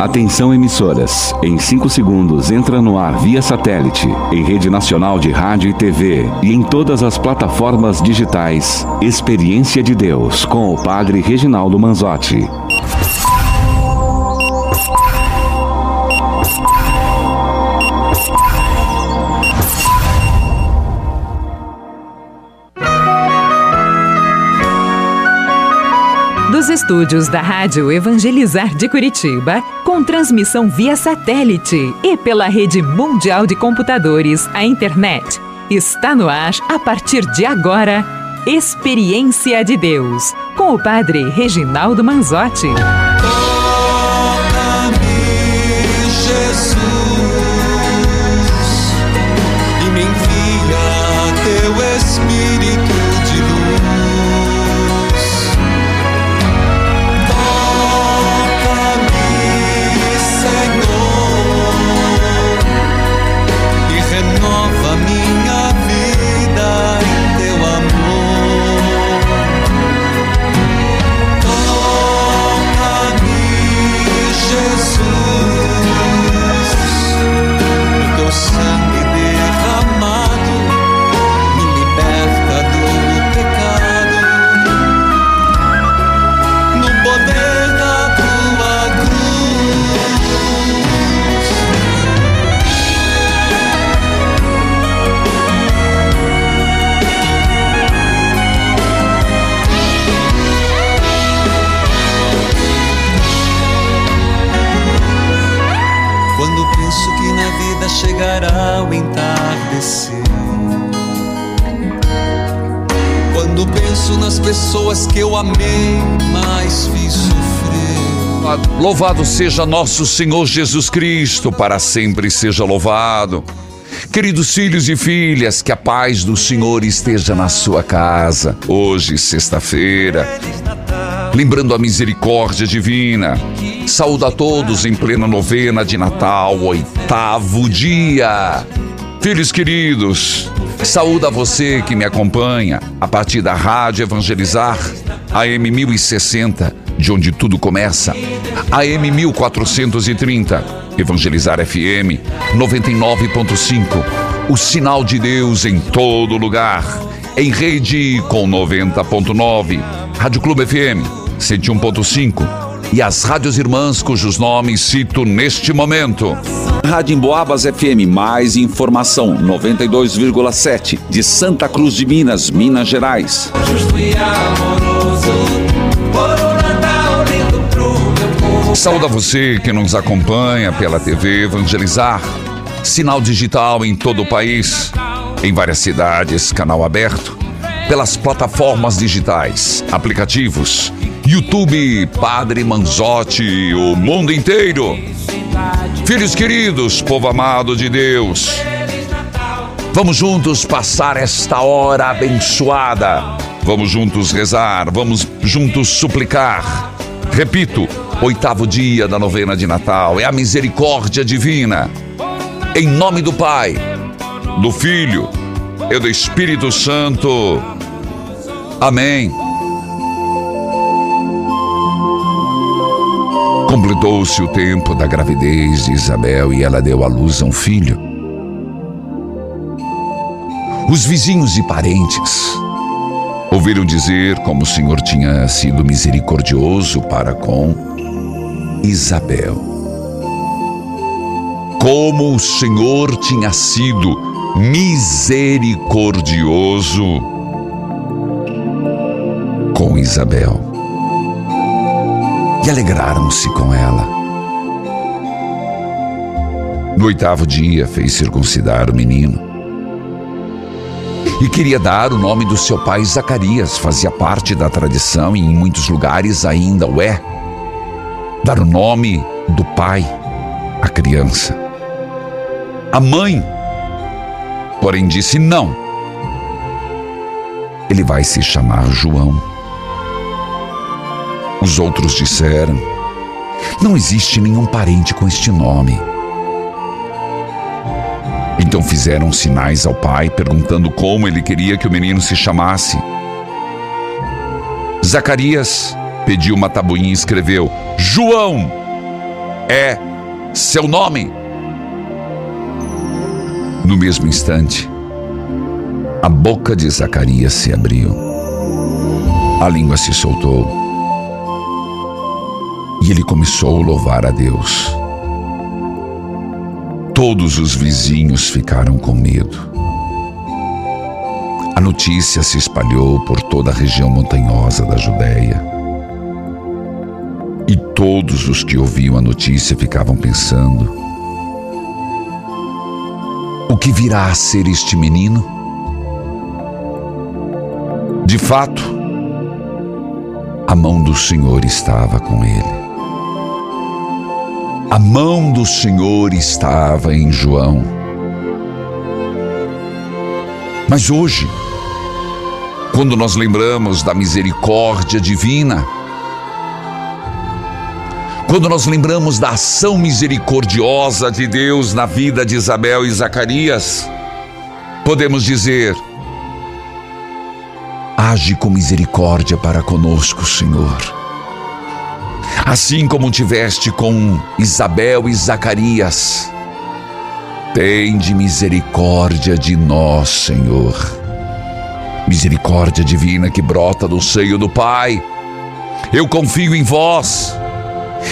Atenção emissoras, em 5 segundos entra no ar via satélite, em rede nacional de rádio e TV e em todas as plataformas digitais. Experiência de Deus com o Padre Reginaldo Manzotti. Dos estúdios da Rádio Evangelizar de Curitiba, com transmissão via satélite e pela rede mundial de computadores, a internet. Está no ar, a partir de agora, Experiência de Deus, com o Padre Reginaldo Manzotti. Pessoas que eu amei, mas fiz sofrer. Louvado seja nosso Senhor Jesus Cristo, para sempre seja louvado. Queridos filhos e filhas, que a paz do Senhor esteja na sua casa. Hoje, sexta-feira, lembrando a misericórdia divina. Saúde a todos em plena novena de Natal, oitavo dia. Filhos queridos, saúde a você que me acompanha a partir da Rádio Evangelizar, AM 1060, de onde tudo começa, AM 1430, Evangelizar FM 99.5, o sinal de Deus em todo lugar, em rede com 90.9, Rádio Clube FM 101.5 e as rádios irmãs cujos nomes cito neste momento. Rádio Emboabas FM, mais informação 92,7 de Santa Cruz de Minas, Minas Gerais. Saúde a você que nos acompanha pela TV Evangelizar, sinal digital em todo o país, em várias cidades, canal aberto, pelas plataformas digitais, aplicativos, YouTube, Padre Manzotti, o mundo inteiro. Filhos queridos, povo amado de Deus, vamos juntos passar esta hora abençoada. Vamos juntos rezar, vamos juntos suplicar. Repito, oitavo dia da novena de Natal é a misericórdia divina. Em nome do Pai, do Filho e do Espírito Santo. Amém. Completou-se o tempo da gravidez de Isabel e ela deu à luz a um filho. Os vizinhos e parentes ouviram dizer como o Senhor tinha sido misericordioso para com Isabel. Como o Senhor tinha sido misericordioso com Isabel. E alegraram-se com ela. No oitavo dia fez circuncidar o menino. E queria dar o nome do seu pai Zacarias, fazia parte da tradição e em muitos lugares ainda o é. Dar o nome do pai à criança. A mãe, porém, disse não. Ele vai se chamar João. Os outros disseram: Não existe nenhum parente com este nome. Então fizeram sinais ao pai, perguntando como ele queria que o menino se chamasse. Zacarias pediu uma tabuinha e escreveu: João. é seu nome. No mesmo instante, a boca de Zacarias se abriu, a língua se soltou ele começou a louvar a Deus. Todos os vizinhos ficaram com medo. A notícia se espalhou por toda a região montanhosa da Judéia. E todos os que ouviam a notícia ficavam pensando: o que virá a ser este menino? De fato, a mão do Senhor estava com ele. A mão do Senhor estava em João. Mas hoje, quando nós lembramos da misericórdia divina, quando nós lembramos da ação misericordiosa de Deus na vida de Isabel e Zacarias, podemos dizer: age com misericórdia para conosco, Senhor assim como tiveste com Isabel e Zacarias. Tende misericórdia de nós, Senhor. Misericórdia divina que brota do seio do Pai. Eu confio em vós.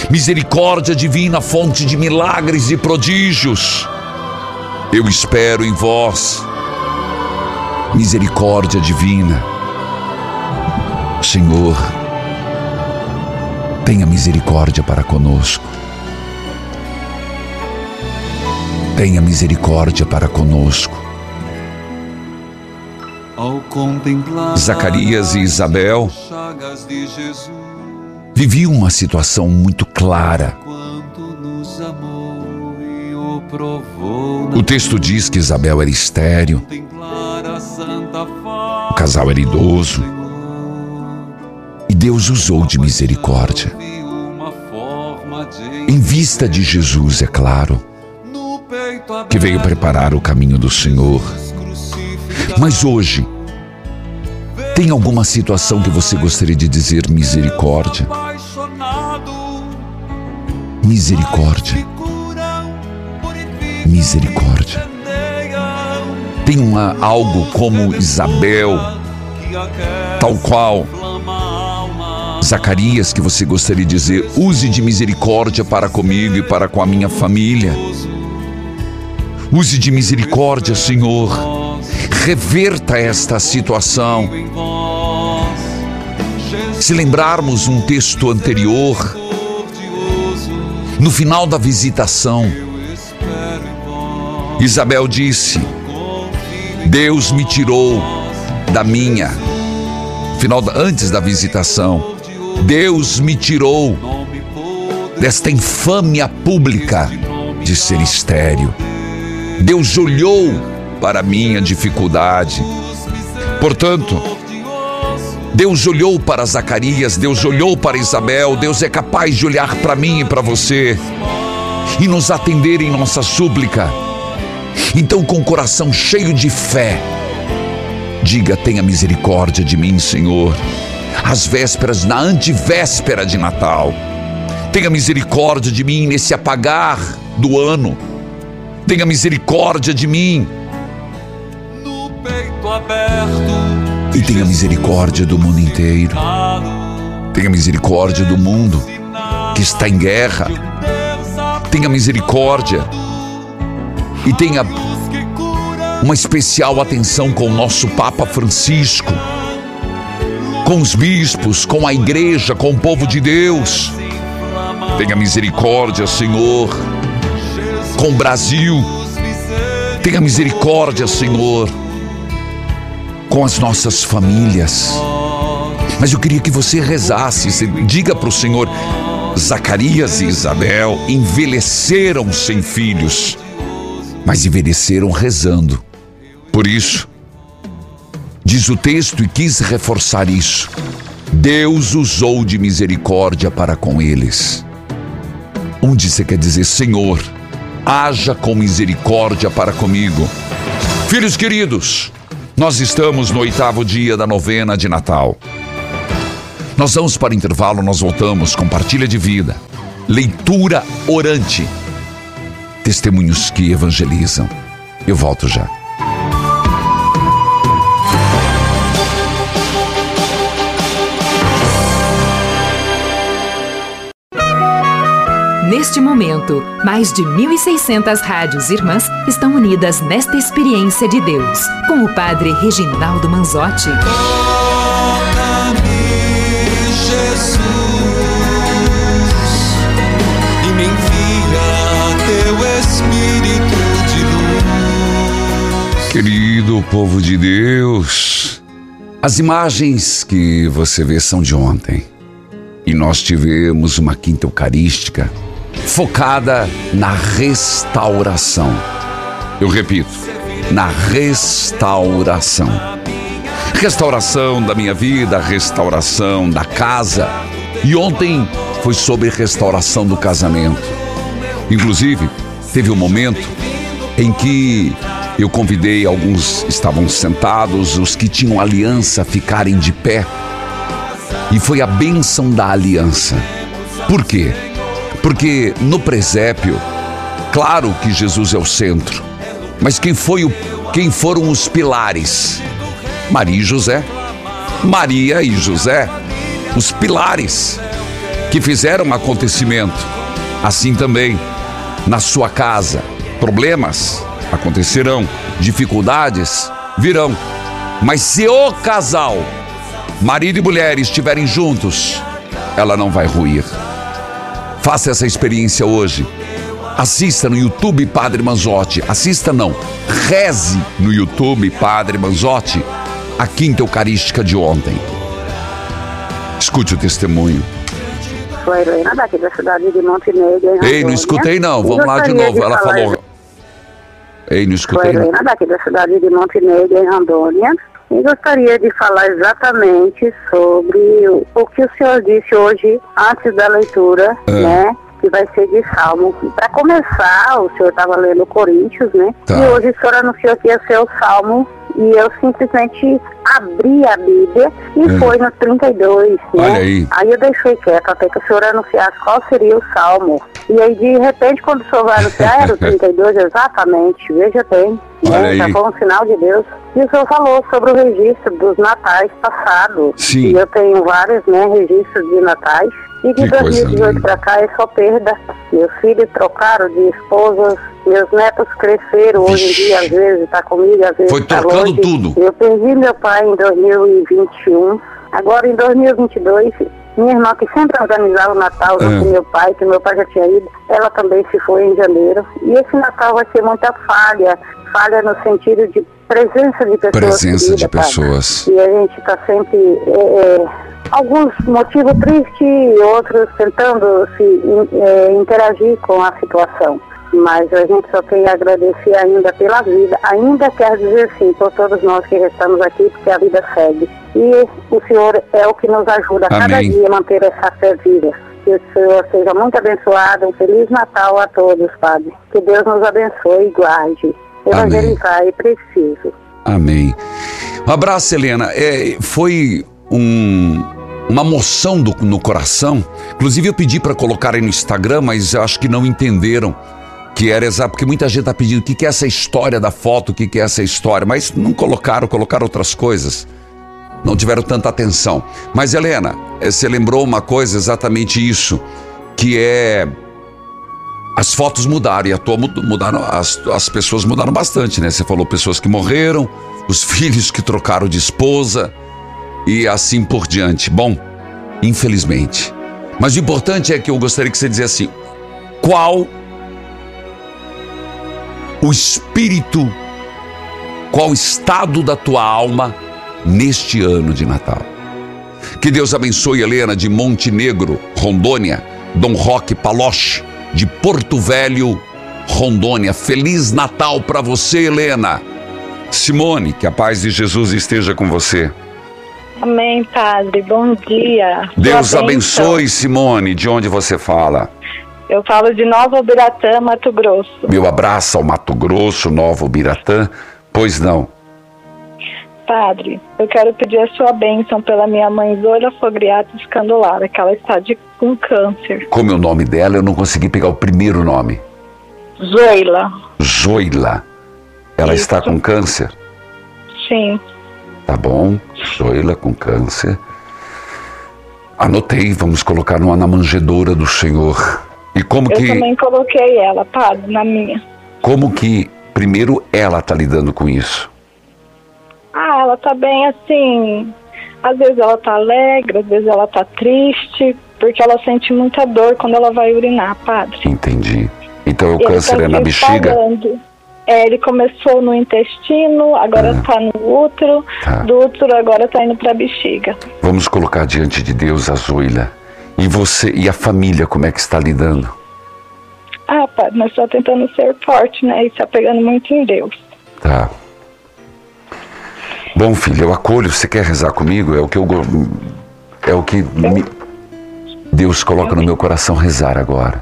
Misericórdia divina, fonte de milagres e prodígios. Eu espero em vós. Misericórdia divina. Senhor, tenha misericórdia para conosco. Tenha misericórdia para conosco. Zacarias e Isabel viviam uma situação muito clara. O texto diz que Isabel era estéril, o casal era idoso. Deus usou de misericórdia. Em vista de Jesus, é claro, que veio preparar o caminho do Senhor. Mas hoje, tem alguma situação que você gostaria de dizer misericórdia? Misericórdia. Misericórdia. Tem uma, algo como Isabel, tal qual Zacarias, que você gostaria de dizer: use de misericórdia para comigo e para com a minha família. Use de misericórdia, Senhor. Reverta esta situação. Se lembrarmos um texto anterior, no final da visitação, Isabel disse: Deus me tirou da minha, final antes da visitação, Deus me tirou desta infâmia pública de ser estéreo. Deus olhou para minha dificuldade. Portanto, Deus olhou para Zacarias, Deus olhou para Isabel, Deus é capaz de olhar para mim e para você e nos atender em nossa súplica. Então, com o coração cheio de fé, diga: tenha misericórdia de mim, Senhor às vésperas, na antivéspera de Natal. Tenha misericórdia de mim nesse apagar do ano. Tenha misericórdia de mim. E tenha misericórdia do mundo inteiro. Tenha misericórdia do mundo que está em guerra. Tenha misericórdia. E tenha uma especial atenção com o nosso Papa Francisco com os bispos, com a igreja, com o povo de Deus. Tenha misericórdia, Senhor, com o Brasil. Tenha misericórdia, Senhor, com as nossas famílias. Mas eu queria que você rezasse, você diga para o Senhor: Zacarias e Isabel envelheceram sem filhos, mas envelheceram rezando. Por isso, Diz o texto e quis reforçar isso. Deus usou de misericórdia para com eles. Onde você quer dizer, Senhor, haja com misericórdia para comigo. Filhos queridos, nós estamos no oitavo dia da novena de Natal. Nós vamos para o intervalo, nós voltamos com partilha de vida. leitura orante. Testemunhos que evangelizam. Eu volto já. Neste momento, mais de 1.600 rádios irmãs estão unidas nesta experiência de Deus, com o Padre Reginaldo Manzotti. Toca-me, Jesus, e me envia teu Espírito de luz. Querido povo de Deus, as imagens que você vê são de ontem. E nós tivemos uma quinta eucarística focada na restauração. Eu repito, na restauração. Restauração da minha vida, restauração da casa. E ontem foi sobre restauração do casamento. Inclusive, teve um momento em que eu convidei alguns estavam sentados, os que tinham aliança ficarem de pé. E foi a bênção da aliança. Por quê? Porque no presépio, claro que Jesus é o centro, mas quem foi o quem foram os pilares? Maria e José. Maria e José, os pilares que fizeram o acontecimento. Assim também na sua casa, problemas acontecerão, dificuldades virão. Mas se o casal, marido e mulher, estiverem juntos, ela não vai ruir. Faça essa experiência hoje. Assista no YouTube Padre Manzotti. Assista não. Reze no YouTube Padre Manzotti a quinta eucarística de ontem. Escute o testemunho. Sou a Helena daqui da cidade de Montenegro. em Ei, não escutei não. Vamos lá de novo. Ela falou. Ei, não Sou escutei não. Helena daqui da cidade de Montenegro, em Rondônia. E gostaria de falar exatamente sobre o, o que o senhor disse hoje, antes da leitura, Ah. né? Que vai ser de Salmo. Para começar, o senhor estava lendo Coríntios, né? Tá. E hoje o senhor anunciou que ia ser o Salmo. E eu simplesmente abri a Bíblia e É. foi no 32, né? Olha aí. Aí eu deixei quieto até que o senhor anunciasse qual seria o salmo. E aí, de repente, quando o senhor vai anunciar, era o 32 exatamente. Veja bem. Já foi um sinal de Deus. E o senhor falou sobre o registro dos natais passados. Sim. E eu tenho vários né, registros de natais. E de Que coisa 2018 linda. para cá é só perda. Meus filhos trocaram de esposas. Meus netos cresceram hoje em dia, às vezes está comigo, às vezes Foi tá trocando longe. tudo. Eu perdi meu pai em 2021. Agora em 2022, minha irmã que sempre organizava o Natal junto É. com meu pai, que meu pai já tinha ido, ela também se foi em janeiro. E esse Natal vai ser muita falha. Falha no sentido de presença de pessoas. Presença de queridas, tá? pessoas. E a gente está sempre. é, é, alguns motivos tristes e outros tentando se é, interagir com a situação. Mas a gente só tem a agradecer ainda pela vida. Ainda quer dizer sim por todos nós que estamos aqui, porque a vida segue. E o Senhor é o que nos ajuda a cada dia a manter essa fé viva. Que o Senhor seja muito abençoado. Um Feliz Natal a todos, Padre. Que Deus nos abençoe e guarde. Evangelizar é preciso. Amém. Um abraço, Helena. É, foi um- uma moção do- no coração. Inclusive, eu pedi para colocarem no Instagram, mas eu acho que não entenderam que era exato, porque muita gente está pedindo o que, que é essa história da foto, o que, que é essa história, mas não colocaram, colocaram outras coisas. Não tiveram tanta atenção. Mas, Helena, eh, você lembrou uma coisa, exatamente isso, que é. As fotos mudaram e a tua mud- mudaram, as, as pessoas mudaram bastante, né? Você falou pessoas que morreram, os filhos que trocaram de esposa e assim por diante. Bom, infelizmente. Mas o importante é que eu gostaria que você dissesse assim: qual o espírito, qual o estado da tua alma neste ano de Natal? Que Deus abençoe Helena de Montenegro, Rondônia, Dom Roque Paloche, de Porto Velho, Rondônia. Feliz Natal para você, Helena. Simone, que a paz de Jesus esteja com você. Amém, Padre. Bom dia. Deus bênção. abençoe, Simone, de onde você fala. Eu falo de Nova Ubiratã, Mato Grosso. Meu abraço ao Mato Grosso, Novo Biratã. Pois não. Padre, eu quero pedir a sua bênção pela minha mãe Zoila Fogriato Escandolara, que ela está de, com câncer. Como é o nome dela? Eu não consegui pegar o primeiro nome. Zoila, Zoila. Ela Isso. está com câncer? sim. Tá bom. Zoila com câncer. Anotei, vamos colocar numa na manjedoura do Senhor. E como Eu que, também coloquei ela, Padre, na minha. como que primeiro ela tá lidando com isso? Ah, ela tá bem assim. Às vezes ela tá alegre, às vezes ela tá triste, porque ela sente muita dor quando ela vai urinar, Padre. Entendi. Então o câncer tá é na se bexiga? É, ele começou no intestino, agora tá no útero, Tá. do útero agora tá indo pra bexiga. Vamos colocar diante de Deus a Zoila. E você e a família, como é que está lidando? Ah, Padre, mas só tentando ser forte, né? E se apegando muito em Deus. Tá. Bom, filho, eu acolho. Você quer rezar comigo? É o que eu é o que me- Deus coloca no meu coração rezar agora.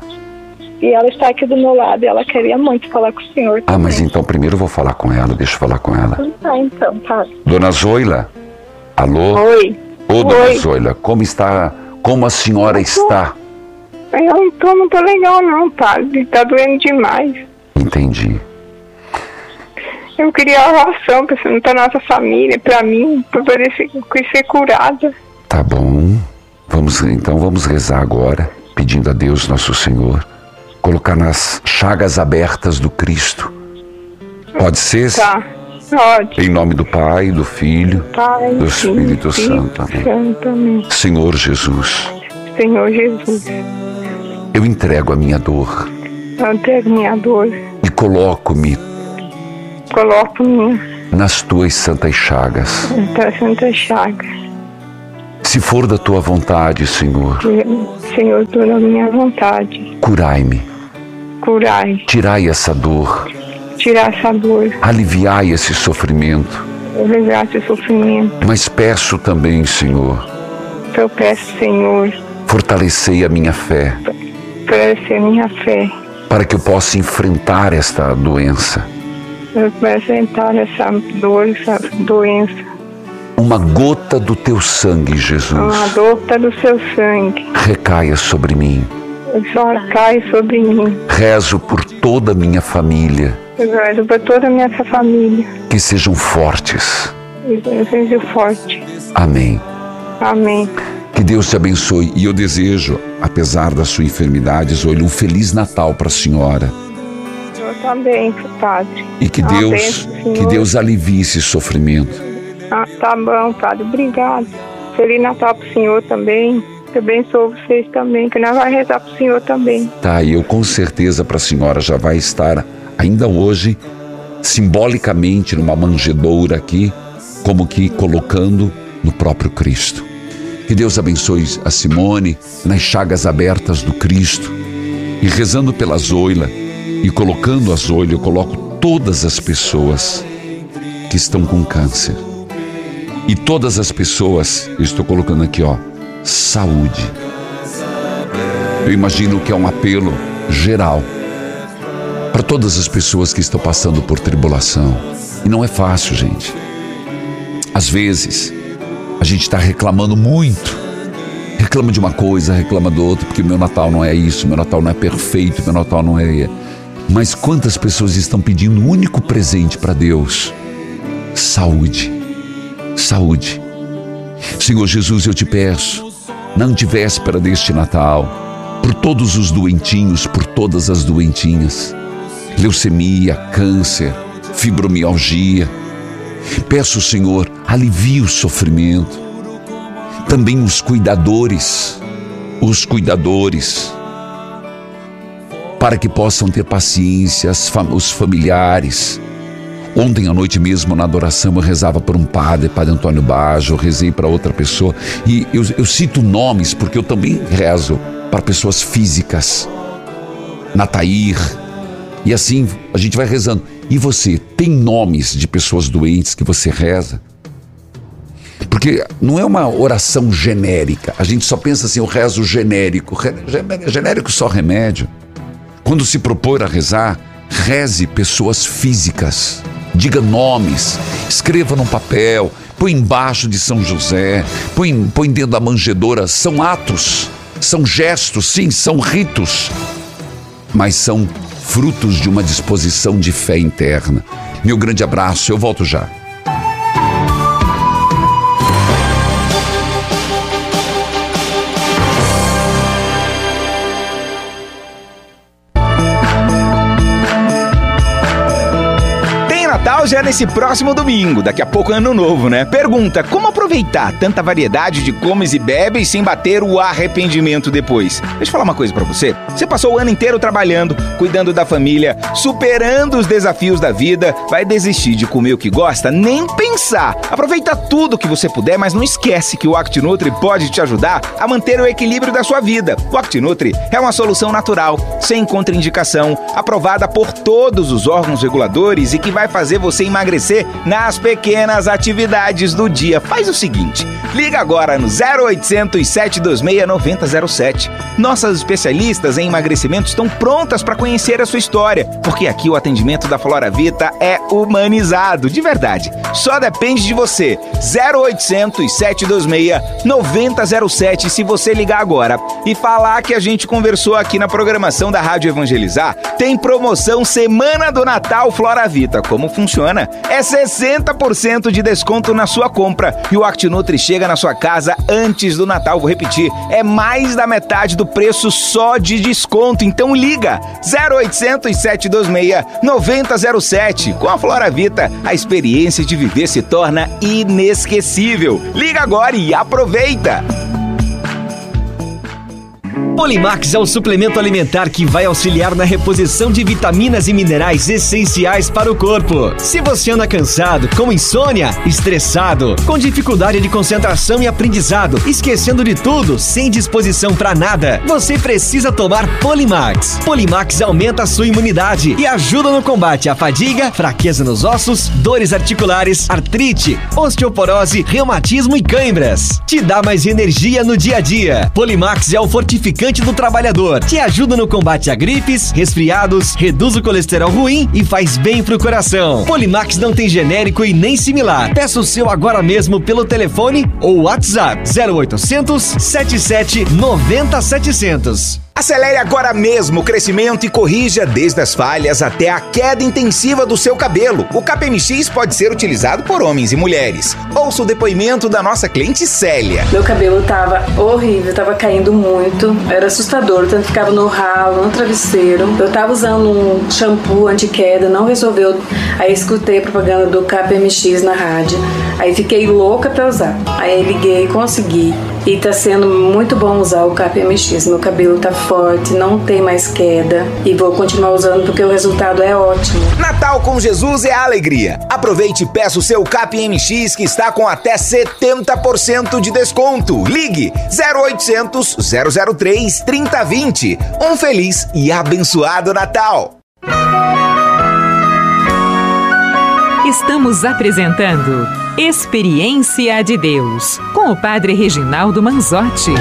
E ela está aqui do meu lado e ela queria muito falar com o senhor. Ah, mas também. então primeiro eu vou falar com ela. Deixa eu falar com ela. Então tá, então, Padre. Dona Zoila. Alô? Oi. Ô, Dona Oi. Zoila, como está? Como a senhora está? Eu não tô legal não, Padre. Tá doendo demais. Entendi. Eu queria oração pra, pra nossa família, pra mim, pra poder ser, ser curada. Tá bom. Vamos então vamos rezar agora, pedindo a Deus nosso Senhor, colocar nas chagas abertas do Cristo. Pode ser? Tá. Pode. Em nome do Pai, do Filho, Pai, do Espírito Santo. Amém. Santo, amém. Senhor Jesus, Senhor Jesus, eu entrego a minha dor eu entrego minha dor, e coloco-me coloco nas tuas santas chagas. pra Santa Chaga. Se for da tua vontade, Senhor, Senhor, toda a minha vontade, curai-me, curai, tirai essa dor, tirar essa dor, aliviai esse sofrimento. aliviar esse sofrimento. Mas peço também, Senhor, Eu peço, Senhor, fortalecei a minha fé para ser minha fé, para que eu possa enfrentar esta doença. Apresentar essa dor, essa doença. Uma gota do teu sangue, Uma Jesus, dor tá do seu sangue. recaia sobre mim. Só cai sobre mim. Rezo por toda a minha família, Eu rezo para toda a minha família. que sejam fortes. Eu seja forte. Amém. Amém. Que Deus te abençoe. E eu desejo, apesar da sua enfermidade, Zoila, um Feliz Natal para a senhora. Eu também, Padre. E que Deus, que Deus alivie esse sofrimento. Ah, tá bom, Padre. Obrigado. Feliz Natal pro senhor também. Que abençoe vocês também. Que nós vamos rezar pro senhor também. Tá, e eu com certeza para a senhora já vai estar ainda hoje simbolicamente numa manjedoura aqui, como que colocando no próprio Cristo. Que Deus abençoe a Simone nas chagas abertas do Cristo e rezando pela Zoila e colocando a Zoila, eu coloco todas as pessoas que estão com câncer. E todas as pessoas, eu estou colocando aqui, ó, saúde. Eu imagino que é um apelo geral para todas as pessoas que estão passando por tribulação. E não é fácil, gente. Às vezes, a gente está reclamando muito. Reclama de uma coisa, reclama do outro, porque meu Natal não é isso, meu Natal não é perfeito, meu Natal não é. Mas quantas pessoas estão pedindo um único presente para Deus? Saúde. Saúde. Senhor Jesus, eu te peço, na antivéspera deste Natal, por todos os doentinhos, por todas as doentinhas, leucemia, câncer, fibromialgia. Peço, Senhor, alivie o sofrimento. Também os cuidadores, os cuidadores, para que possam ter paciência, fam- os familiares. Ontem à noite mesmo, na adoração, eu rezava por um padre, Padre Antônio Baggio, eu rezei para outra pessoa. E eu, eu cito nomes porque eu também rezo para pessoas físicas. Natair. E assim a gente vai rezando. E você, tem nomes de pessoas doentes que você reza? Porque não é uma oração genérica. A gente só pensa assim, eu rezo genérico. Genérico só remédio. Quando se propor a rezar, reze pessoas físicas. Diga nomes Escreva num papel, põe embaixo de São José, põe, põe dentro da manjedoura. São atos, são gestos, sim, são ritos, mas são frutos de uma disposição de fé interna. Meu grande abraço, eu volto já. Natal já é nesse próximo domingo, daqui a pouco é ano novo, né? Pergunta: como aproveitar tanta variedade de comes e bebes sem bater o arrependimento depois? Deixa eu falar uma coisa para você. Você passou o ano inteiro trabalhando, cuidando da família, superando os desafios da vida, vai desistir de comer o que gosta? Nem pensar. Aproveita tudo que você puder, mas não esquece que o ActiNutri pode te ajudar a manter o equilíbrio da sua vida. O ActiNutri é uma solução natural, sem contraindicação, aprovada por todos os órgãos reguladores e que vai fazer fazer você emagrecer nas pequenas atividades do dia. Faz o seguinte: liga agora no 0800 726 9007. Nossas especialistas em emagrecimento estão prontas para conhecer a sua história, porque aqui o atendimento da Flora Vita é humanizado, de verdade. Só depende de você. 0800 726 9007 se você ligar agora e falar que a gente conversou aqui na programação da Rádio Evangelizar, tem promoção Semana do Natal Flora Vita. Como funciona? É 60% de desconto na sua compra e o ActiNutri chega na sua casa antes do Natal. Vou repetir, é mais da metade do preço só de desconto. Então liga 0800 726 9007. Com a Flora Vita, a experiência de viver se torna inesquecível. Liga agora e aproveita! Polimax é o suplemento alimentar que vai auxiliar na reposição de vitaminas e minerais essenciais para o corpo. Se você anda cansado, com insônia, estressado, com dificuldade de concentração e aprendizado, esquecendo de tudo, sem disposição para nada, você precisa tomar Polimax. Polimax aumenta a sua imunidade e ajuda no combate à fadiga, fraqueza nos ossos, dores articulares, artrite, osteoporose, reumatismo e cãibras. Te dá mais energia no dia a dia. Polimax é o fortificante do trabalhador. Te ajuda no combate a gripes, resfriados, reduz o colesterol ruim e faz bem pro coração. Polimax não tem genérico e nem similar. Peça o seu agora mesmo pelo telefone ou WhatsApp 0800 77 90 700. Acelere agora mesmo o crescimento e corrija desde as falhas até a queda intensiva do seu cabelo. O KPMX pode ser utilizado por homens e mulheres. Ouça o depoimento da nossa cliente Célia. Meu cabelo tava horrível, tava caindo muito, era assustador, tanto ficava no ralo, no travesseiro. Eu tava usando um shampoo anti-queda, não resolveu. Aí escutei a propaganda do KPMX na rádio. Aí fiquei louca pra usar. Aí liguei, consegui. E tá sendo muito bom usar o KPMX. Meu cabelo tá forte, não tem mais queda. E vou continuar usando porque o resultado é ótimo. Natal com Jesus é alegria. Aproveite e peça o seu KPMX que está com até 70% de desconto. Ligue 0800 003 3020. Um feliz e abençoado Natal. Estamos apresentando Experiência de Deus com o Padre Reginaldo Manzotti.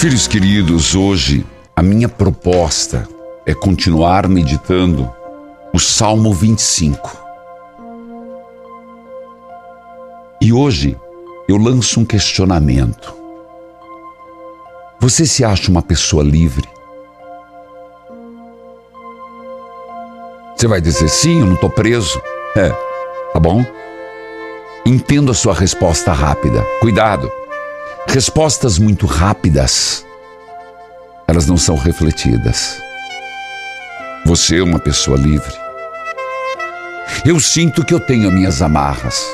Filhos queridos, hoje a minha proposta é continuar meditando o Salmo 25. E hoje eu lanço um questionamento. Você se acha uma pessoa livre? Você vai dizer sim, eu não estou preso. É, tá bom? Entendo a sua resposta rápida. Cuidado. Respostas muito rápidas, elas não são refletidas. Você é uma pessoa livre. Eu sinto que eu tenho minhas amarras.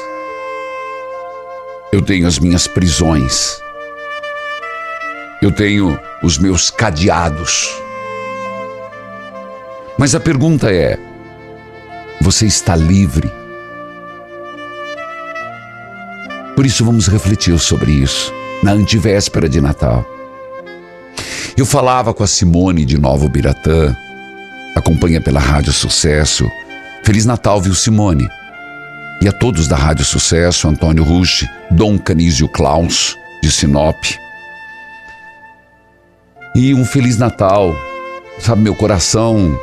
Eu tenho as minhas prisões. Eu tenho os meus cadeados. Mas a pergunta é: você está livre? Por isso vamos refletir sobre isso na antivéspera de Natal. Eu falava com a Simone de Novo Biratã, acompanha pela Rádio Sucesso. Feliz Natal, viu, Simone? E a todos da Rádio Sucesso, Antônio Rush, Dom Canísio Klaus, de Sinop, E um Feliz Natal. Sabe, meu coração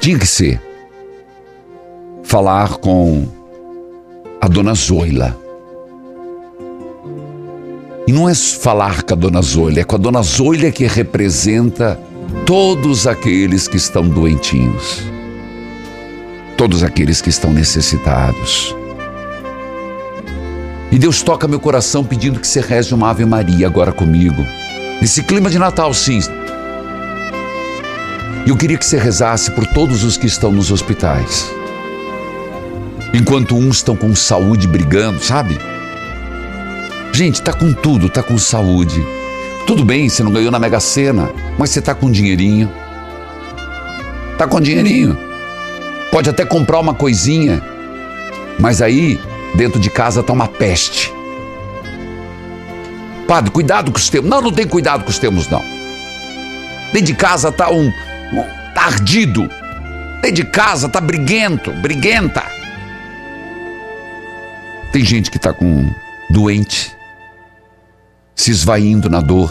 tinha que ser falar com a dona Zoila. E não é falar com a dona Zoila, é com a dona Zoila que representa todos aqueles que estão doentinhos, todos aqueles que estão necessitados. E Deus toca meu coração pedindo que você reze uma Ave Maria agora comigo. Nesse clima de Natal, sim. E eu queria que você rezasse por todos os que estão nos hospitais. Enquanto uns estão com saúde brigando, sabe? Gente, tá com tudo, tá com saúde. Tudo bem, você não ganhou na Mega Sena, mas você tá com dinheirinho. Tá com dinheirinho. Pode até comprar uma coisinha, mas aí dentro de casa tá uma peste. Padre, cuidado com os termos. Não, não tem cuidado com os termos, não. Dentro de casa tá um, um tá ardido. Dentro de casa tá briguento, briguenta. Tem gente que tá com doente, se esvaindo na dor.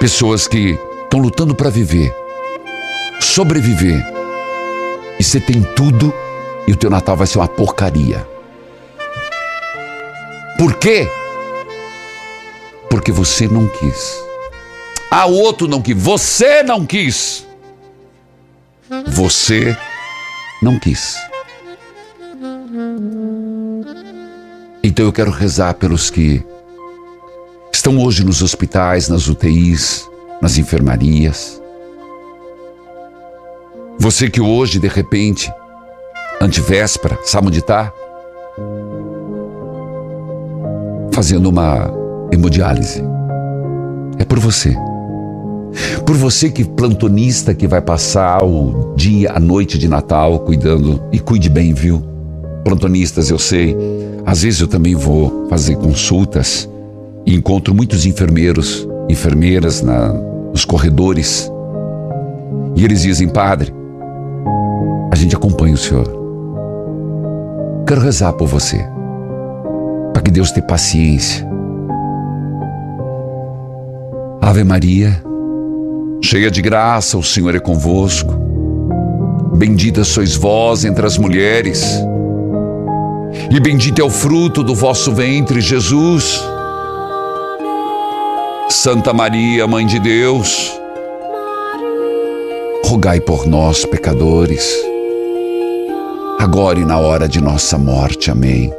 Pessoas que estão lutando para viver, sobreviver. E você tem tudo e o teu Natal vai ser uma porcaria. Por quê? Porque você não quis. Ah, o outro não quis. Você não quis. Você não quis. Então eu quero rezar pelos que estão hoje nos hospitais, nas UTIs, nas enfermarias. Você que hoje, de repente, antivéspera, sabe onde está? Fazendo uma hemodiálise. É por você. Por você que plantonista que vai passar o dia, a noite de Natal cuidando e cuide bem, viu? Plantonistas, eu sei. Às vezes eu também vou fazer consultas e encontro muitos enfermeiros, enfermeiras na, nos corredores. E eles dizem, padre, a gente acompanha o senhor. Quero rezar por você, para que Deus tenha paciência. Ave Maria, cheia de graça, o Senhor é convosco. Bendita sois vós entre as mulheres, e bendito é o fruto do vosso ventre, Jesus. Santa Maria, Mãe de Deus, rogai por nós, pecadores agora e na hora de nossa morte. Amém.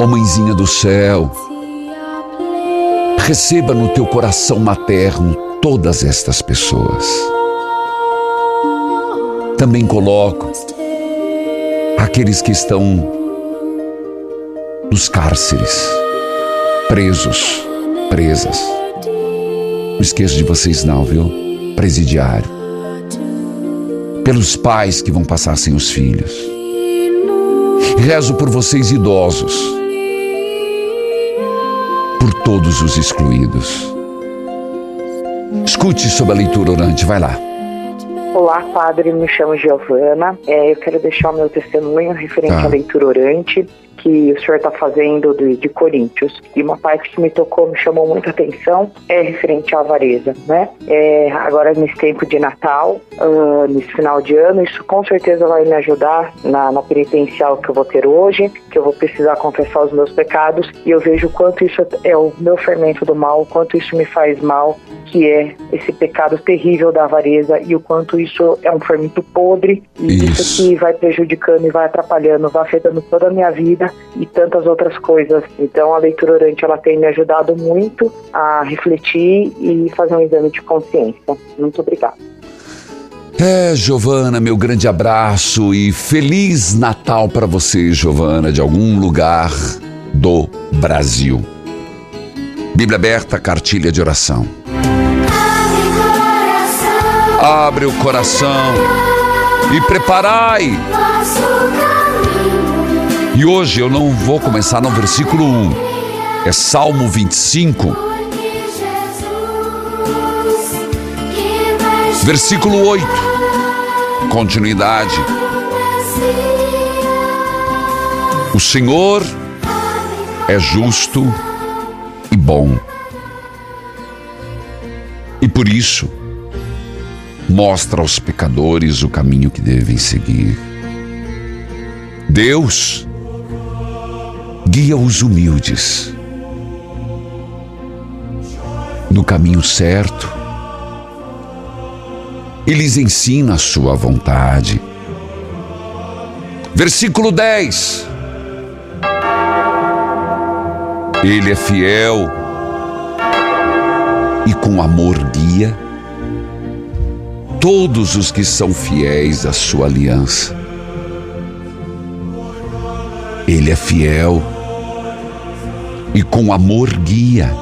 Ó Mãezinha do céu, receba no teu coração materno todas estas pessoas. Também coloco aqueles que estão nos cárceres, presos, presas. Não esqueça de vocês não, viu? Presidiário pelos pais que vão passar sem os filhos. Rezo por vocês idosos, por todos os excluídos. Escute sobre a leitura orante, vai lá. Olá, padre, me chamo Giovana. É, eu quero deixar o meu testemunho referente tá. à leitura orante que o senhor está fazendo de, de, Coríntios. E uma parte que me tocou, me chamou muita atenção, é referente à avareza, né? É, agora, nesse tempo de Natal, uh, nesse final de ano, isso com certeza vai me ajudar na, na penitencial que eu vou ter hoje, que eu vou precisar confessar os meus pecados, e eu vejo o quanto isso é o meu fermento do mal, o quanto isso me faz mal, que é esse pecado terrível da avareza e o quanto isso é um fermento podre e isso, isso que vai prejudicando e vai atrapalhando, vai afetando toda a minha vida e tantas outras coisas. Então a leitura orante ela tem me ajudado muito a refletir e fazer um exame de consciência. Muito obrigada. É, Giovana, meu grande abraço e feliz Natal para você, Giovana, de algum lugar do Brasil. Bíblia aberta, cartilha de oração. Abre o coração e preparai e hoje eu não vou começar no versículo 1, é Salmo 25. Versículo 8, continuidade. O Senhor é justo e bom. E por isso, mostra aos pecadores o caminho que devem seguir. Deus guia os humildes no caminho certo e lhes ensina a sua vontade. Versículo 10. Ele é fiel e com amor guia todos os que são fiéis à sua aliança. Ele é fiel e com amor guia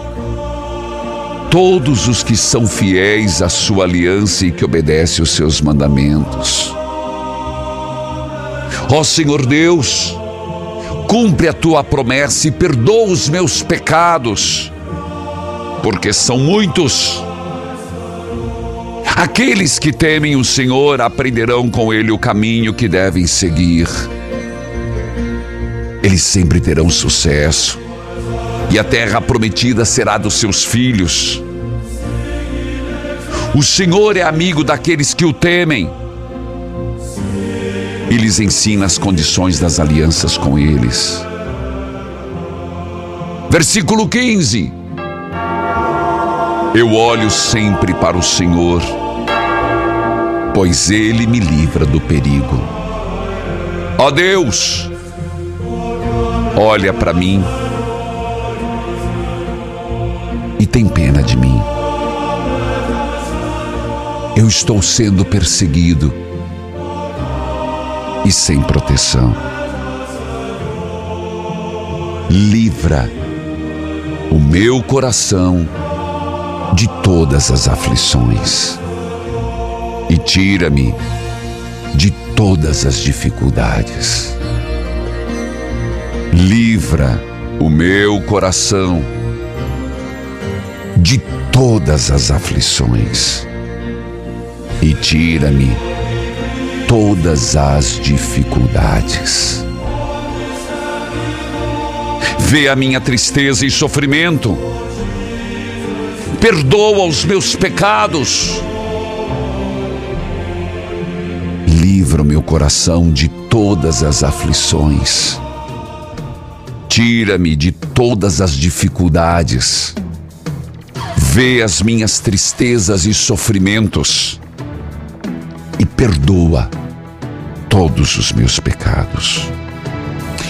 todos os que são fiéis à sua aliança e que obedecem os seus mandamentos. Ó Senhor Deus, cumpre a tua promessa e perdoa os meus pecados, porque são muitos. Aqueles que temem o Senhor aprenderão com ele o caminho que devem seguir. Eles sempre terão sucesso e a terra prometida será dos seus filhos. O Senhor é amigo daqueles que o temem e lhes ensina as condições das alianças com eles. Versículo 15: Eu olho sempre para o Senhor, pois Ele me livra do perigo. Ó Deus, olha para mim e tem pena de mim. Eu estou sendo perseguido e sem proteção. Livra o meu coração de todas as aflições e tira-me de todas as dificuldades. Livra o meu coração de todas as aflições e tira-me todas as dificuldades. Vê a minha tristeza e sofrimento, perdoa os meus pecados, livra o meu coração de todas as aflições, tira-me de todas as dificuldades Vê as minhas tristezas e sofrimentos e perdoa todos os meus pecados.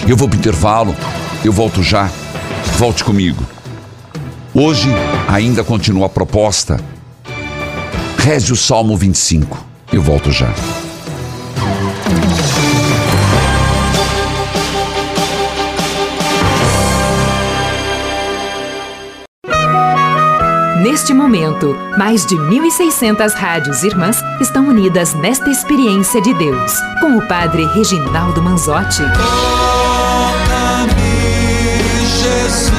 Eu vou para o intervalo, eu volto já. Volte comigo. Hoje ainda continua a proposta. Reze o Salmo 25. Eu volto já. Neste momento, mais de 1.600 rádios irmãs estão unidas nesta experiência de Deus, com o Padre Reginaldo Manzotti. Toca-me, Jesus,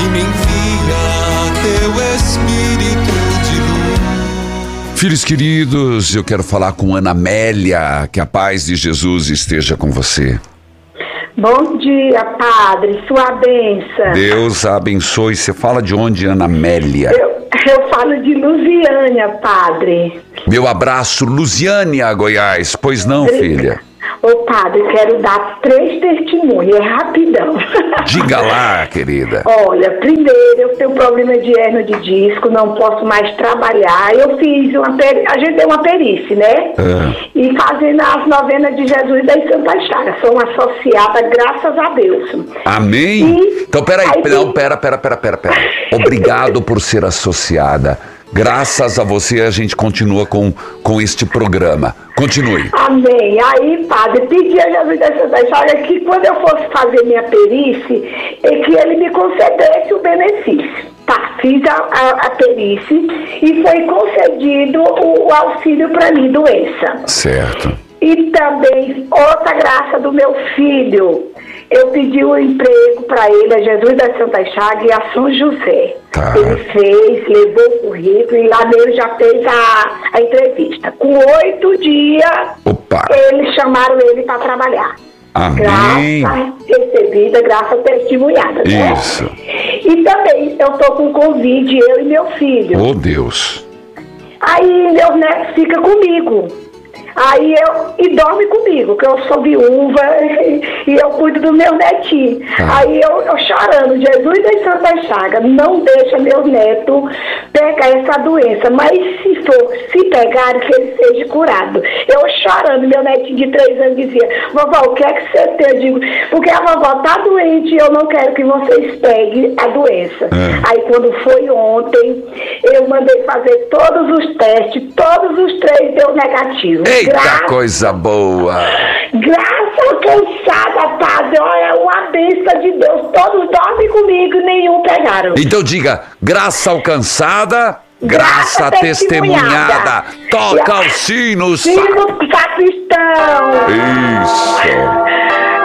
e me envia teu Espírito de. Filhos queridos, eu quero falar com Ana Amélia. Que a paz de Jesus esteja com você. Bom dia, padre. Sua benção. Deus abençoe. Você fala de onde, Ana Amélia? Eu, eu falo de Lusiânia, padre. Meu abraço, Lusiânia, Goiás. Pois não, filha? Ô, padre, quero dar três testemunhos, é rapidão. Diga lá, querida. Olha, primeiro, eu tenho problema de hernia de disco, não posso mais trabalhar. Eu fiz uma peri... a gente tem uma perícia, né? Ah. E fazendo as novenas de Jesus das Santas Chagas. Sou uma associada, graças a Deus. Amém? E- Então, peraí, aí não, pera, pera, pera, pera, pera. Obrigado por ser associada. Graças a você a gente continua com, com este programa. Continue. Amém. Aí, padre, pedi a Jesus das Santas Chagas que quando eu fosse fazer minha perícia, é que ele me concedesse o benefício. Tá, fiz a, a, a perícia e foi concedido o, o auxílio para mim, doença. Certo. E também, outra graça do meu filho, eu pedi um emprego para ele, a Jesus das Santas Chagas e a São José. Tá. Ele fez, levou o currículo e lá ele já fez a, a entrevista. Com oito dias, Opa. eles chamaram ele para trabalhar. Amém. Graça recebida, graça testemunhada, né? Isso. E também eu tô com Covid, eu e meu filho. Oh, Deus. Aí meu neto fica comigo. Aí eu. E dorme comigo, que eu sou viúva e eu cuido do meu netinho. Tá. Aí eu, eu chorando, Jesus das Santa Chaga, não deixa meu neto pegar essa doença. Mas se for, se pegar, que ele seja curado. Eu chorando, meu netinho de três anos dizia, vovó, o que é que você tem? Eu digo, porque a vovó tá doente e eu não quero que vocês peguem a doença. É. Aí quando foi ontem, eu mandei fazer todos os testes, todos os três deu negativo. Eita Gra- coisa boa. Graça alcançada, Padre. Olha, uma bênção de Deus. Todos dormem comigo e nenhum pegaram. Então diga, graça alcançada, graça, Graça testemunhada. testemunhada. Toca os sinos. Sino sacristão. Isso.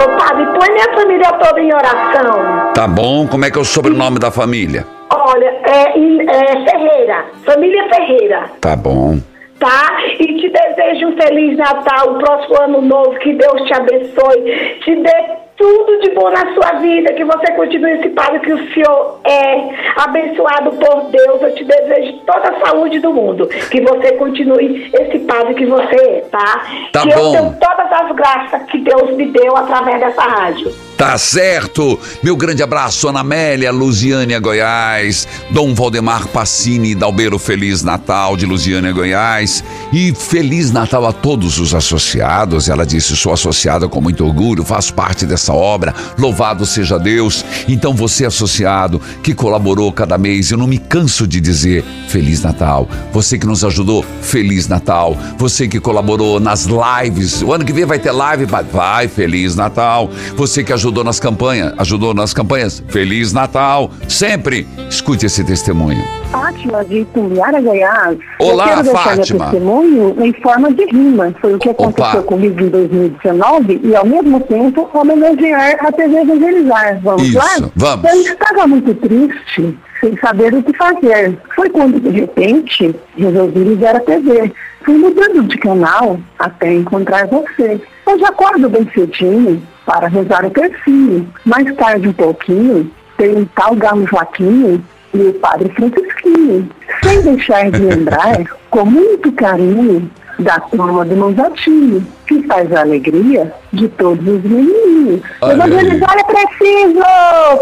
Ô, Padre, põe minha família toda em oração. Tá bom, como é que é o sobrenome da família? Olha, é, é Ferreira. Família Ferreira. Tá bom. Tá? E te desejo um Feliz Natal, um próximo ano novo, que Deus te abençoe, te dê tudo de bom na sua vida, que você continue esse padre que o Senhor é, abençoado por Deus. Eu te desejo toda a saúde do mundo, que você continue esse padre que você é, tá? Tá que eu bom. tenho todas as graças que Deus me deu através dessa rádio. Tá certo. Meu grande abraço, Ana Amélia, Lusiânia, Goiás. Dom Valdemar Passini, Dalbeiro Feliz Natal de Lusiânia, Goiás. E Feliz Natal a todos os associados. Ela disse: sou associada com muito orgulho, faço parte dessa obra. Louvado seja Deus. Então, você, associado, que colaborou cada mês, eu não me canso de dizer Feliz Natal. Você que nos ajudou, Feliz Natal. Você que colaborou nas lives. O ano que vem vai ter live, vai, Feliz Natal. Você que ajudou nas campanhas, ajudou nas campanhas, Feliz Natal. Sempre escute esse testemunho. Fátima de Tumbiara, Goiás. Olá, Eu quero deixar Fátima. meu testemunho em forma de rima. Foi o que aconteceu Opa. comigo em 2019 e, ao mesmo tempo, homenagear a TV Evangelizar. Vamos Isso, lá? vamos. Eu estava muito triste, sem saber o que fazer. Foi quando, de repente, resolvi ligar a TV. Fui mudando de canal até encontrar você. Hoje acordo bem cedinho para rezar o tercinho. Mais tarde, um pouquinho, tem um tal Galo Joaquim e o Padre Francisquinho. Sem deixar de lembrar, com muito carinho, da turma do Manzatinho, que faz a alegria de todos os aí. Evangelizar é preciso!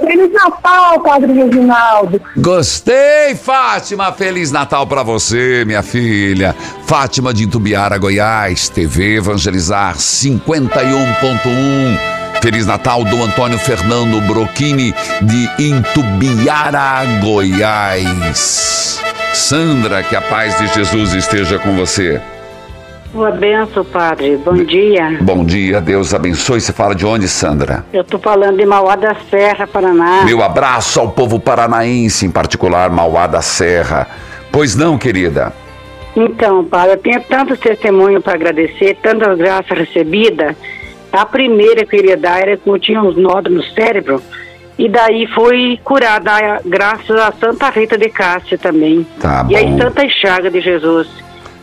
Feliz Natal, Padre Reginaldo! Gostei, Fátima. Feliz Natal pra você, minha filha. Fátima de Itubiara, Goiás. TV Evangelizar 51.1. Feliz Natal do Antônio Fernando Brochini de Intubiara, Goiás. Sandra, que a paz de Jesus esteja com você. Uma benção, padre. Bom dia. Bom dia, Deus abençoe. Você fala de onde, Sandra? Eu tô falando de Mauá da Serra, Paraná. Meu abraço ao povo paranaense, em particular Mauá da Serra. Pois não, querida? Então, padre, eu tenho tantos testemunhos para agradecer, tantas graças recebidas. A primeira que eu queria dar era que eu tinha uns nódulos no cérebro. E daí fui curada, graças a Santa Rita de Cássia também. Tá e aí bom. Santa Chaga de Jesus.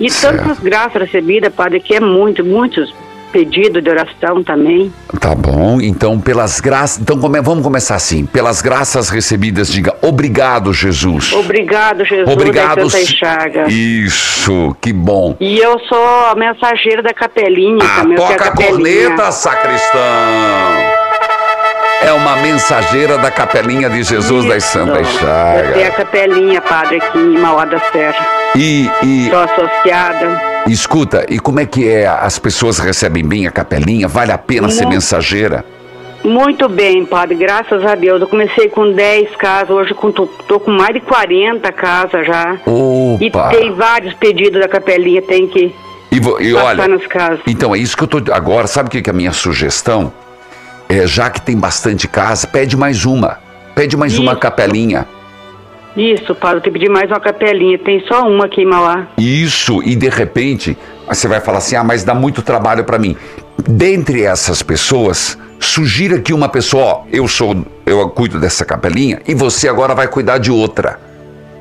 E Certo. tantas graças recebidas, padre, que é muito, muitos pedidos de oração também. Tá bom, então pelas graças. Então come- vamos começar assim. Pelas graças recebidas, diga obrigado, Jesus. Obrigado, Jesus, Obrigado. da Santa Chaga. Isso, que bom. E eu sou a mensageira da capelinha Ah, também. toca a capelinha. corneta, sacristão. É uma mensageira da capelinha de Jesus das Santas Eu tenho a Chagas. capelinha, padre, aqui em Mauá da Serra. E, e Sou associada. Escuta, e como é que é? As pessoas recebem bem a capelinha? Vale a pena ser mensageira? Muito bem, padre, graças a Deus. Eu comecei com 10 casas, hoje com- tô, tô com mais de 40 casas já. E Opa! tem vários pedidos da capelinha, tem que E, vo- e passar olha, nas casas. Então, é isso que eu tô. Agora, sabe o que que é a minha sugestão? É, já que tem bastante casa, pede mais uma. Pede mais uma capelinha. Isso, padre, tenho que pedir mais uma capelinha. Tem só uma aqui em Mauá. Isso, e de repente, você vai falar assim: ah, mas dá muito trabalho para mim. Dentre essas pessoas, sugira que uma pessoa, ó, eu sou, eu cuido dessa capelinha, e você agora vai cuidar de outra.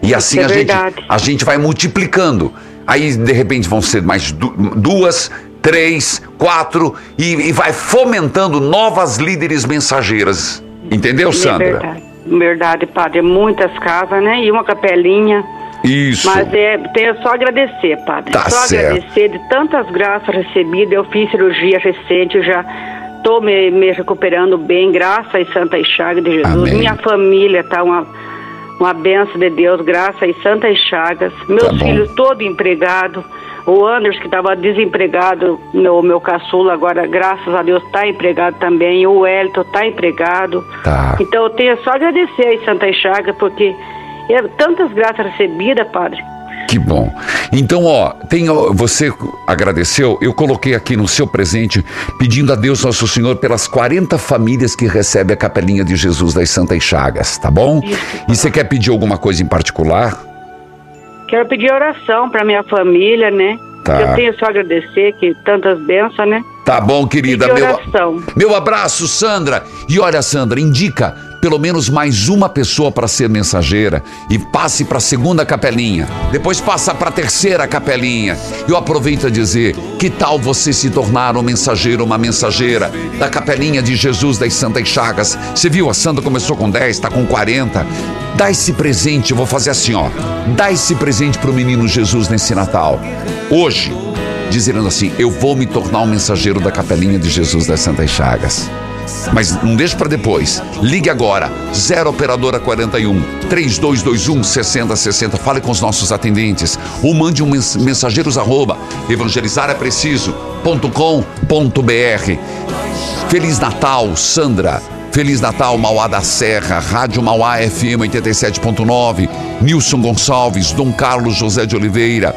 E assim é a, gente, verdade. a gente vai multiplicando. Aí, de repente, vão ser mais du- duas, três, quatro e, e vai fomentando novas líderes mensageiras. Entendeu, Sandra? É verdade, verdade, padre. Muitas casas, né? E uma capelinha. Isso. Mas é, tenho só agradecer, padre. Tá só certo. agradecer de tantas graças recebidas. Eu fiz cirurgia recente, já estou me, me recuperando bem, graças e Santa Chaga de Jesus. Amém. Minha família tá uma, uma benção de Deus, graças e Santas Chagas. Meus Tá filhos todos empregados. O Anders, que estava desempregado, meu, meu caçula, agora, graças a Deus, está empregado também. O Elton está empregado. Tá. Então eu tenho só agradecer aí Santa Chaga, porque é tantas graças recebidas, padre. Que bom. Então, ó, tem, você agradeceu, eu coloquei aqui no seu presente, pedindo a Deus Nosso Senhor pelas 40 famílias que recebem a capelinha de Jesus das Santas Chagas, tá bom? E você quer pedir alguma coisa em particular? Quero pedir oração para minha família, né? Tá. Eu tenho só agradecer que tantas bênçãos, né? Tá bom, querida. Meu, meu abraço, Sandra. E olha, Sandra, indica pelo menos mais uma pessoa para ser mensageira e passe para a segunda capelinha. Depois passa para a terceira capelinha. Eu aproveito a dizer: que tal você se tornar um mensageiro, uma mensageira da capelinha de Jesus das Santas Chagas? Você viu, a Sandra começou com 10, está com 40. Dá esse presente, eu vou fazer assim, ó. Dá esse presente pro menino Jesus nesse Natal. Hoje, dizendo assim: Eu vou me tornar um mensageiro da capelinha de Jesus das Santas Chagas. Mas não deixe para depois. Ligue agora, 0 Operadora 41 3221 6060. Fale com os nossos atendentes. Ou mande um mens mensageiros arroba evangelizarapreciso.com.br. Feliz Natal, Sandra. Feliz Natal, Mauá da Serra, Rádio Mauá FM 87.9, Nilson Gonçalves, Dom Carlos José de Oliveira.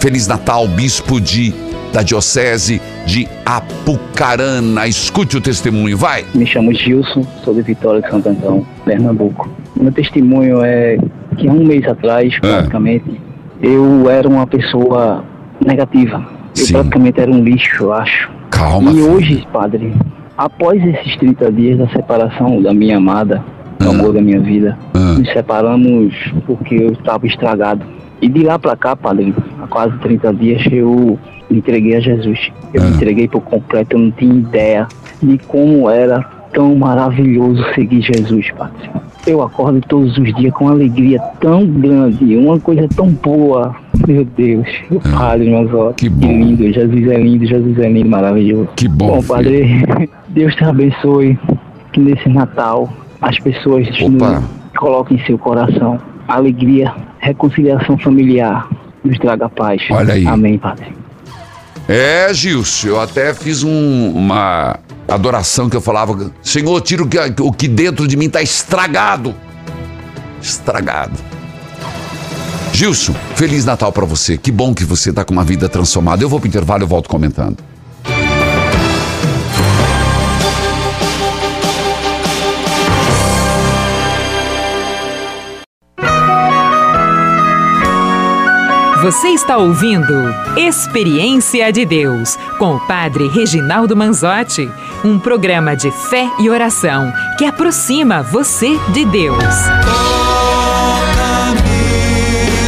Feliz Natal, Bispo de da Diocese de Apucarana. Escute o testemunho, vai. Me chamo Gilson, sou de Vitória de Santo Antão, Pernambuco. Meu testemunho é que há um mês atrás, praticamente, eu era uma pessoa negativa. Eu praticamente era um lixo, eu acho. Calma. E hoje, padre, após esses 30 dias da separação da minha amada, do amor da minha vida, nos separamos porque eu estava estragado. E de lá pra cá, padre, há quase 30 dias, eu me entreguei a Jesus. Eu me entreguei por completo, eu não tinha ideia de como era tão maravilhoso seguir Jesus, padre. Eu acordo todos os dias com uma alegria tão grande, uma coisa tão boa. Meu Deus, o Padre, meus olhos. Que, lindo, Jesus é lindo, Jesus é lindo, maravilhoso. Que bom, Bom, Padre, Deus te abençoe que nesse Natal as pessoas nos coloquem em seu coração alegria, reconciliação familiar, nos traga paz. Olha aí. Amém, Padre. É, Gilson, eu até fiz um- uma adoração que eu falava: Senhor, tira o que, o que dentro de mim está estragado. Estragado. Gilson, Feliz Natal para você. Que bom que você tá com uma vida transformada. Eu vou pro intervalo e eu volto comentando. Você está ouvindo Experiência de Deus com o Padre Reginaldo Manzotti, um programa de fé e oração que aproxima você de Deus.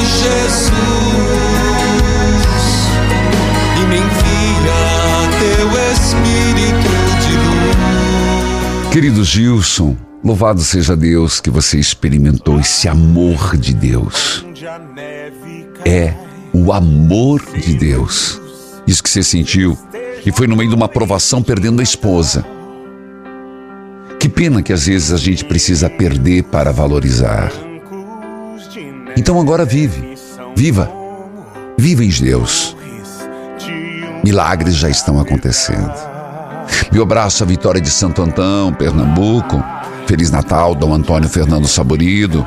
Jesus e me envia teu Espírito de luz. Querido Gilson, louvado seja Deus que você experimentou esse amor de Deus. É o amor de Deus. Isso que você sentiu e foi no meio de uma provação perdendo a esposa. Que pena que às vezes a gente precisa perder para valorizar. Então agora vive. Viva. Viva em Deus. Milagres já estão acontecendo. Meu abraço à Vitória de Santo Antão, Pernambuco. Feliz Natal, Dom Antônio Fernando Saborido.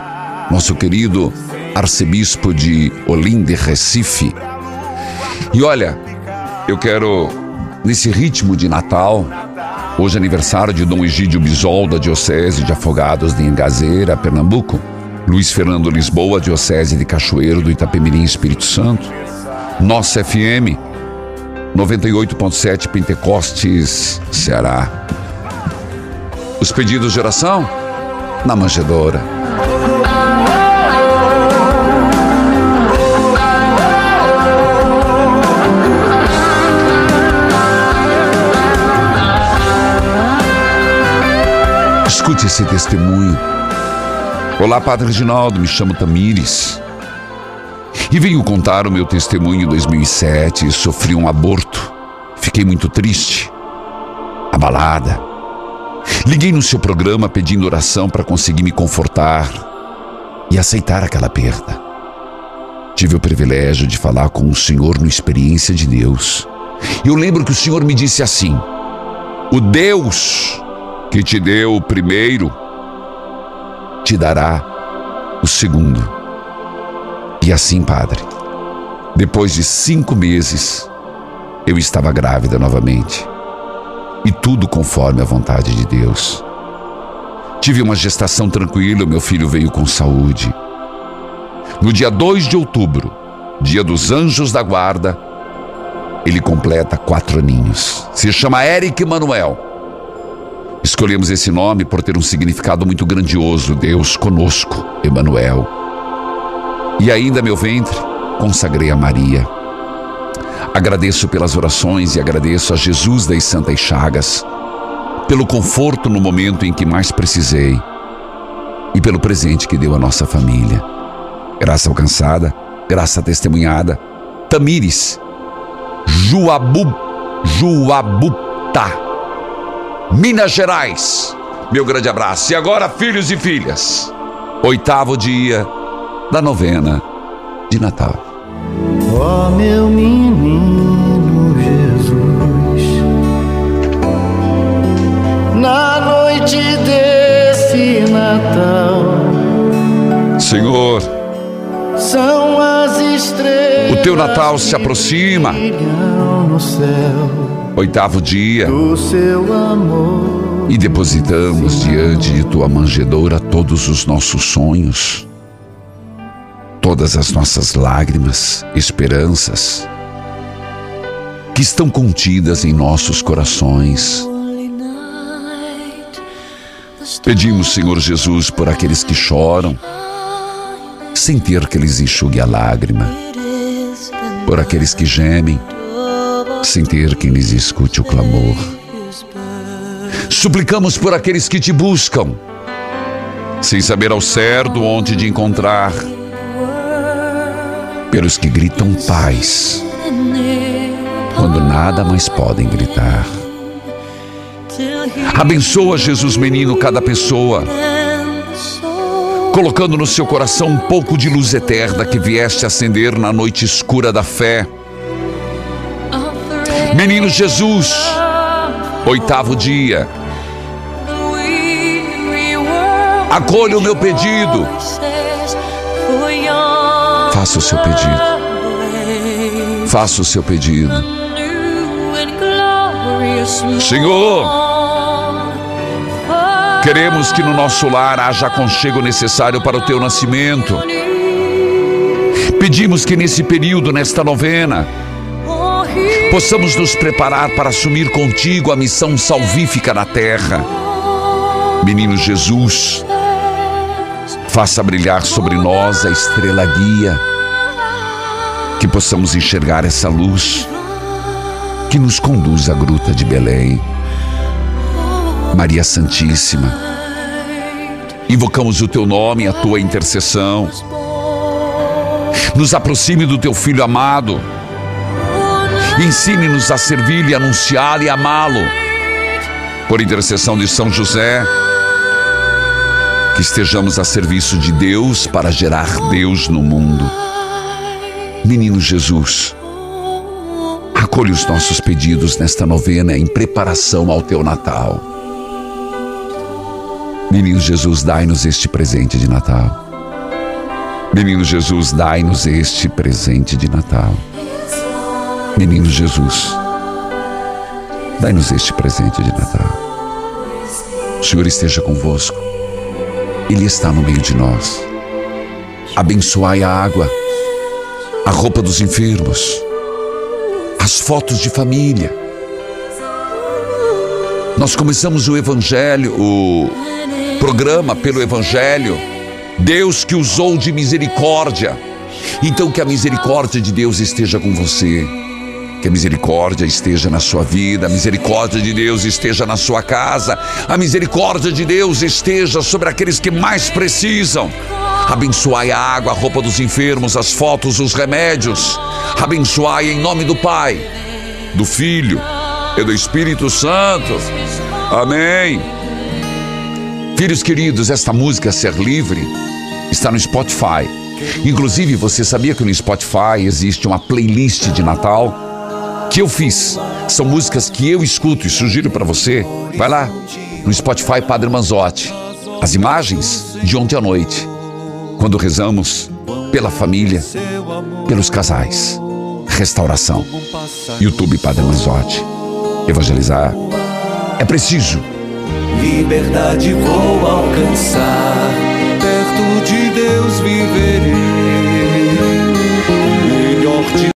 Nosso querido arcebispo de Olinda Recife. E olha, eu quero, nesse ritmo de Natal, hoje é aniversário de Dom Egídio Bisol, da Diocese de Afogados de Engazeira, Pernambuco. Luiz Fernando Lisboa, Diocese de Cachoeiro do Itapemirim, Espírito Santo. Nossa FM, 98.7 Pentecostes, Ceará. Os pedidos de oração? Na manjedoura. Escute esse testemunho. Olá, Padre Reginaldo, me chamo Tamires. E venho contar o meu testemunho em 2007. Sofri um aborto. Fiquei muito triste, abalada. Liguei no seu programa pedindo oração para conseguir me confortar e aceitar aquela perda. Tive o privilégio de falar com o Senhor no Experiência de Deus. Eu lembro que o Senhor me disse assim: O Deus que te deu o primeiro te dará o segundo. E assim, Padre, depois de cinco meses, eu estava grávida novamente. E tudo conforme a vontade de Deus. Tive uma gestação tranquila, meu filho veio com saúde. No dia 2 de outubro, dia dos anjos da guarda, ele completa quatro aninhos. Se chama Eric Manuel. Escolhemos esse nome por ter um significado muito grandioso, Deus conosco, Emanuel. E ainda meu ventre consagrei a Maria. Agradeço pelas orações e agradeço a Jesus das Santas Chagas, pelo conforto no momento em que mais precisei e pelo presente que deu à nossa família. Graça alcançada, graça testemunhada. Tamires, Juabu, Juabuta, Minas Gerais. Meu grande abraço. E agora, filhos e filhas, oitavo dia da novena de Natal. Ó oh, meu menino Jesus, na noite desse Natal, Senhor, são as estrelas. O teu Natal se aproxima. No céu, Oitavo dia. E depositamos diante de tua manjedoura todos os nossos sonhos todas as nossas lágrimas, esperanças, que estão contidas em nossos corações. Pedimos, Senhor Jesus, por aqueles que choram, sem ter que lhes enxugue a lágrima, por aqueles que gemem, sem ter quem lhes escute o clamor. Suplicamos por aqueles que te buscam, sem saber ao certo onde de encontrar pelos que gritam paz, quando nada mais podem gritar. Abençoa, Jesus menino, cada pessoa, colocando no seu coração um pouco de luz eterna que vieste acender na noite escura da fé. Menino Jesus, oitavo dia, acolha o meu pedido. Faça o seu pedido. Faça o seu pedido. Senhor, queremos que no nosso lar haja aconchego necessário para o teu nascimento. Pedimos que nesse período, nesta novena, possamos nos preparar para assumir contigo a missão salvífica na terra. Menino Jesus, faça brilhar sobre nós a estrela guia, que possamos enxergar essa luz que nos conduz à gruta de Belém. Maria Santíssima, invocamos o teu nome e a tua intercessão. Nos aproxime do teu filho amado. Ensine-nos a servi-lo e anunciá-lo e amá-lo. Por intercessão de São José, que estejamos a serviço de Deus para gerar Deus no mundo. Menino Jesus, acolhe os nossos pedidos nesta novena em preparação ao teu Natal. Menino Jesus, dai-nos este presente de Natal. Menino Jesus, dai-nos este presente de Natal. Menino Jesus, dai-nos este presente de Natal. O Senhor esteja convosco. Ele está no meio de nós. Abençoai a água, a roupa dos enfermos, as fotos de família. Nós começamos o Evangelho, o programa pelo Evangelho. Deus que usou de misericórdia. Então que a misericórdia de Deus esteja com você. Que a misericórdia esteja na sua vida, a misericórdia de Deus esteja na sua casa, a misericórdia de Deus esteja sobre aqueles que mais precisam. Abençoai a água, a roupa dos enfermos, as fotos, os remédios. Abençoai em nome do Pai, do Filho e do Espírito Santo. Amém. Filhos queridos, esta música Ser Livre está no Spotify. Inclusive, você sabia que no Spotify existe uma playlist de Natal? Que eu fiz. São músicas que eu escuto e sugiro para você. Vai lá no Spotify Padre Manzotti. As imagens de ontem à noite, quando rezamos pela família, pelos casais. Restauração. YouTube Padre Manzotti. Evangelizar é preciso. Liberdade vou alcançar, perto de Deus viverei.